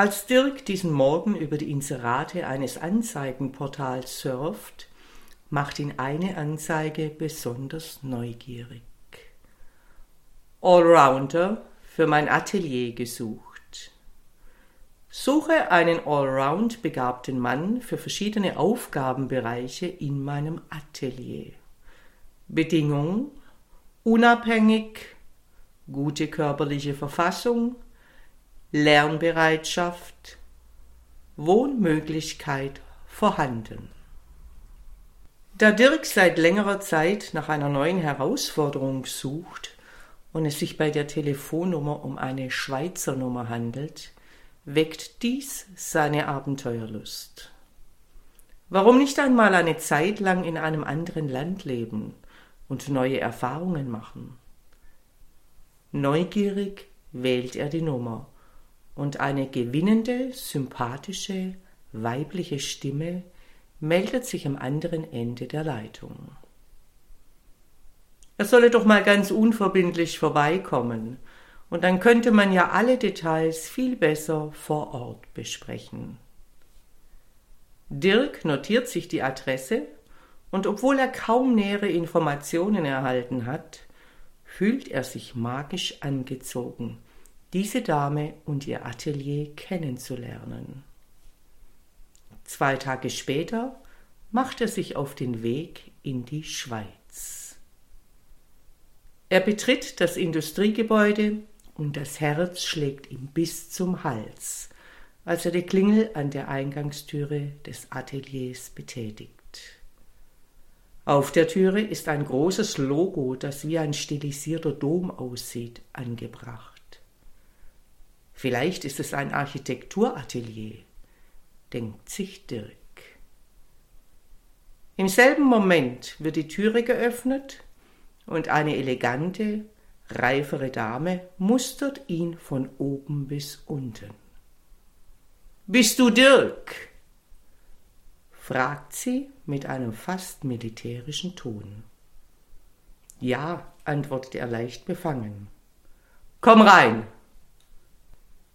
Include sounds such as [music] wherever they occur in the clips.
Als Dirk diesen Morgen über die Inserate eines Anzeigenportals surft, macht ihn eine Anzeige besonders neugierig. Allrounder für mein Atelier gesucht. Suche einen allround begabten Mann für verschiedene Aufgabenbereiche in meinem Atelier. Bedingung unabhängig, gute körperliche Verfassung, Lernbereitschaft, Wohnmöglichkeit vorhanden. Da Dirk seit längerer Zeit nach einer neuen Herausforderung sucht und es sich bei der Telefonnummer um eine Schweizer Nummer handelt, weckt dies seine Abenteuerlust. Warum nicht einmal eine Zeit lang in einem anderen Land leben und neue Erfahrungen machen? Neugierig wählt er die Nummer und eine gewinnende, sympathische, weibliche Stimme meldet sich am anderen Ende der Leitung. Er solle doch mal ganz unverbindlich vorbeikommen, und dann könnte man ja alle Details viel besser vor Ort besprechen. Dirk notiert sich die Adresse, und obwohl er kaum nähere Informationen erhalten hat, fühlt er sich magisch angezogen, diese Dame und ihr Atelier kennenzulernen. Zwei Tage später macht er sich auf den Weg in die Schweiz. Er betritt das Industriegebäude und das Herz schlägt ihm bis zum Hals, als er die Klingel an der Eingangstüre des Ateliers betätigt. Auf der Türe ist ein großes Logo, das wie ein stilisierter Dom aussieht, angebracht. Vielleicht ist es ein Architekturatelier, denkt sich Dirk. Im selben Moment wird die Türe geöffnet und eine elegante, reifere Dame mustert ihn von oben bis unten. Bist du Dirk? fragt sie mit einem fast militärischen Ton. Ja, antwortet er leicht befangen. Komm rein,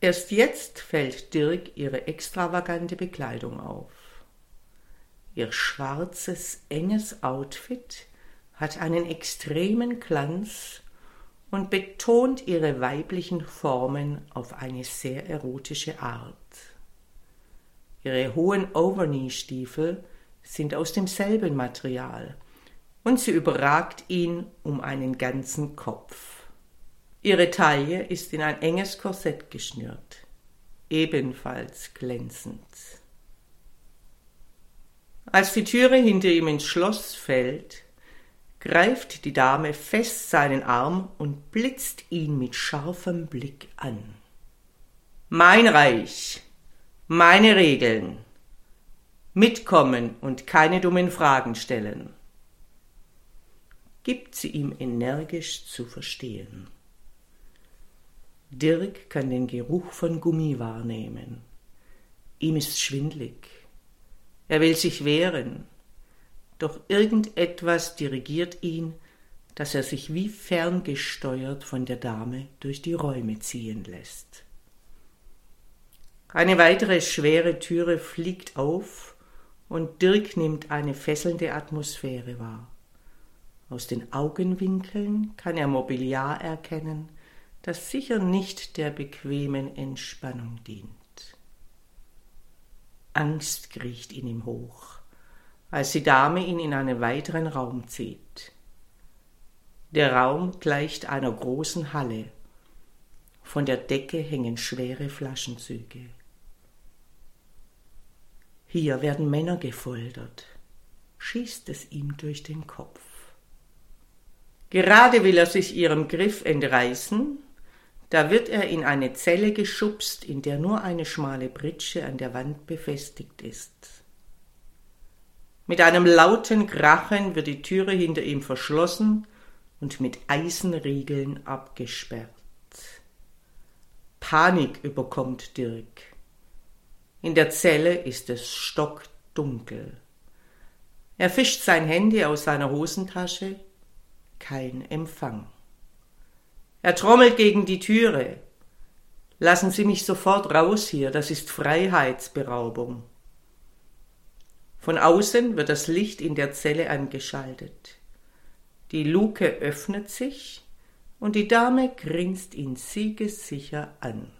Erst jetzt fällt Dirk ihre extravagante Bekleidung auf. Ihr schwarzes, enges Outfit hat einen extremen Glanz und betont ihre weiblichen Formen auf eine sehr erotische Art. Ihre hohen Overknee-Stiefel sind aus demselben Material und sie überragt ihn um einen ganzen Kopf. Ihre Taille ist in ein enges Korsett geschnürt, ebenfalls glänzend. Als die Türe hinter ihm ins Schloss fällt, greift die Dame fest seinen Arm und blitzt ihn mit scharfem Blick an. Mein Reich, meine Regeln, mitkommen und keine dummen Fragen stellen, gibt sie ihm energisch zu verstehen. Dirk kann den Geruch von Gummi wahrnehmen. Ihm ist schwindlig. Er will sich wehren. Doch irgendetwas dirigiert ihn, dass er sich wie ferngesteuert von der Dame durch die Räume ziehen lässt. Eine weitere schwere Türe fliegt auf und Dirk nimmt eine fesselnde Atmosphäre wahr. Aus den Augenwinkeln kann er Mobiliar erkennen, das sicher nicht der bequemen Entspannung dient. Angst kriecht in ihm hoch, als die Dame ihn in einen weiteren Raum zieht. Der Raum gleicht einer großen Halle. Von der Decke hängen schwere Flaschenzüge. Hier werden Männer gefoltert, schießt es ihm durch den Kopf. Gerade will er sich ihrem Griff entreißen, da wird er in eine Zelle geschubst, in der nur eine schmale Pritsche an der Wand befestigt ist. Mit einem lauten Krachen wird die Türe hinter ihm verschlossen und mit Eisenriegeln abgesperrt. Panik überkommt Dirk. In der Zelle ist es stockdunkel. Er fischt sein Handy aus seiner Hosentasche. Kein Empfang. Er trommelt gegen die Türe. Lassen Sie mich sofort raus hier, das ist Freiheitsberaubung. Von außen wird das Licht in der Zelle angeschaltet. Die Luke öffnet sich und die Dame grinst ihn siegessicher an.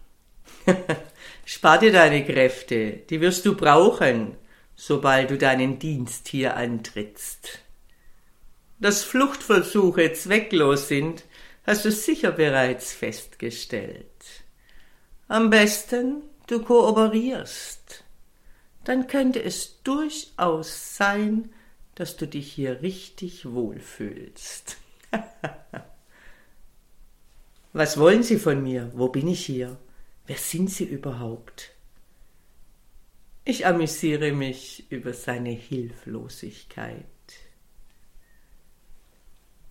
[laughs] Spar dir deine Kräfte, die wirst du brauchen, sobald du deinen Dienst hier antrittst. Dass Fluchtversuche zwecklos sind, hast du sicher bereits festgestellt. Am besten du kooperierst dann könnte es durchaus sein, dass du dich hier richtig wohlfühlst. [laughs] Was wollen Sie von mir? Wo bin ich hier? Wer sind Sie überhaupt? Ich amüsiere mich über seine Hilflosigkeit.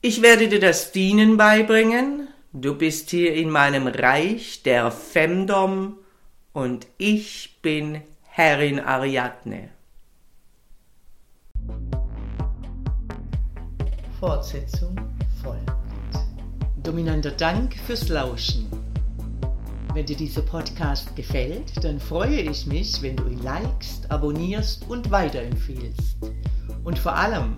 Ich werde dir das Dienen beibringen. Du bist hier in meinem Reich der Femdom und ich bin Herrin Ariadne. Fortsetzung folgt. Dominanter Dank fürs Lauschen. Wenn dir dieser Podcast gefällt, dann freue ich mich, wenn du ihn likest, abonnierst und weiterempfiehlst. Und vor allem